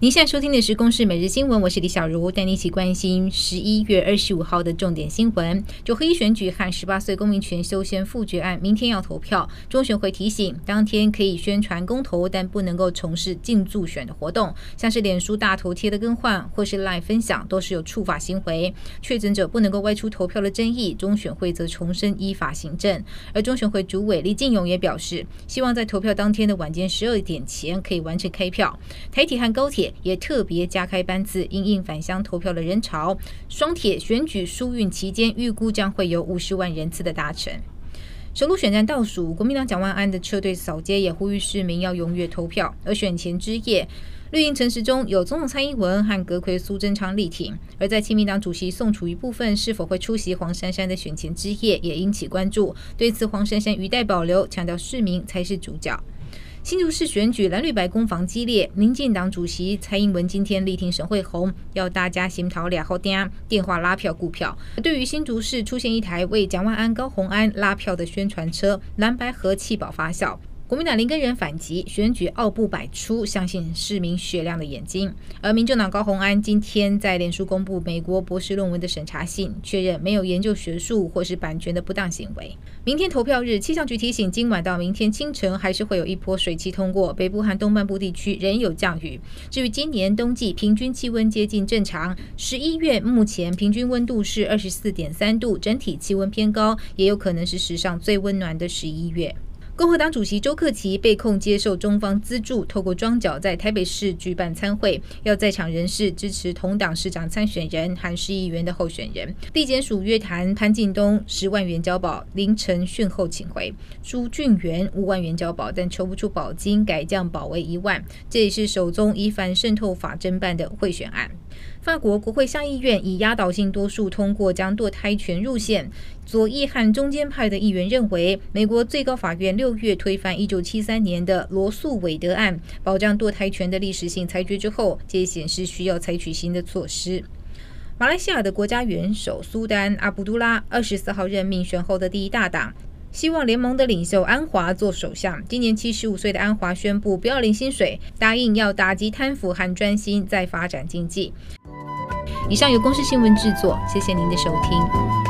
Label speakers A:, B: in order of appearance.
A: 您现在收听的是《公视每日新闻》，我是李小茹，带你一起关心十一月二十五号的重点新闻。九合一选举和十八岁公民权修宪复决案明天要投票，中选会提醒，当天可以宣传公投，但不能够从事竞助选的活动，像是脸书大头贴的更换或是 LINE 分享，都是有触法行为。确诊者不能够外出投票的争议，中选会则重申依法行政。而中选会主委李进勇也表示，希望在投票当天的晚间十二点前可以完成开票。台铁和高铁。也特别加开班次，因应返乡投票的人潮。双铁选举疏运期间，预估将会有五十万人次的达成。首都选战倒数，国民党蒋万安的车队扫街，也呼吁市民要踊跃投票。而选前之夜，绿营城市中有总统蔡英文和阁揆苏贞昌力挺。而在亲民党主席宋楚瑜部分是否会出席黄珊珊的选前之夜，也引起关注。对此，黄珊珊语带保留，强调市民才是主角。新竹市选举蓝绿白攻防激烈，民进党主席蔡英文今天力挺沈惠红，要大家先讨俩好点，电话拉票顾票。对于新竹市出现一台为蒋万安、高虹安拉票的宣传车，蓝白和弃保发酵。国民党林根仁反击，选举奥步百出，相信市民雪亮的眼睛。而民众党高虹安今天在脸书公布美国博士论文的审查信，确认没有研究学术或是版权的不当行为。明天投票日，气象局提醒，今晚到明天清晨还是会有一波水汽通过，北部和东半部地区仍有降雨。至于今年冬季平均气温接近正常，十一月目前平均温度是二十四点三度，整体气温偏高，也有可能是史上最温暖的十一月。共和党主席周克奇被控接受中方资助，透过庄脚在台北市举办参会，要在场人士支持同党市长参选人和市议员的候选人。地检署约谈潘进东十万元交保，凌晨讯后请回；朱俊元五万元交保，但求不出保金，改降保为一万。这也是首宗以反渗透法侦办的贿选案。法国国会下议院以压倒性多数通过将堕胎权入宪。左翼和中间派的议员认为，美国最高法院六月推翻一九七三年的罗诉韦德案，保障堕胎权的历史性裁决之后，这也显示需要采取新的措施。马来西亚的国家元首苏丹阿卜杜拉二十四号任命选后的第一大党希望联盟的领袖安华做首相。今年七十五岁的安华宣布不要领薪水，答应要打击贪腐和专心在发展经济。以上由公视新闻制作，谢谢您的收听。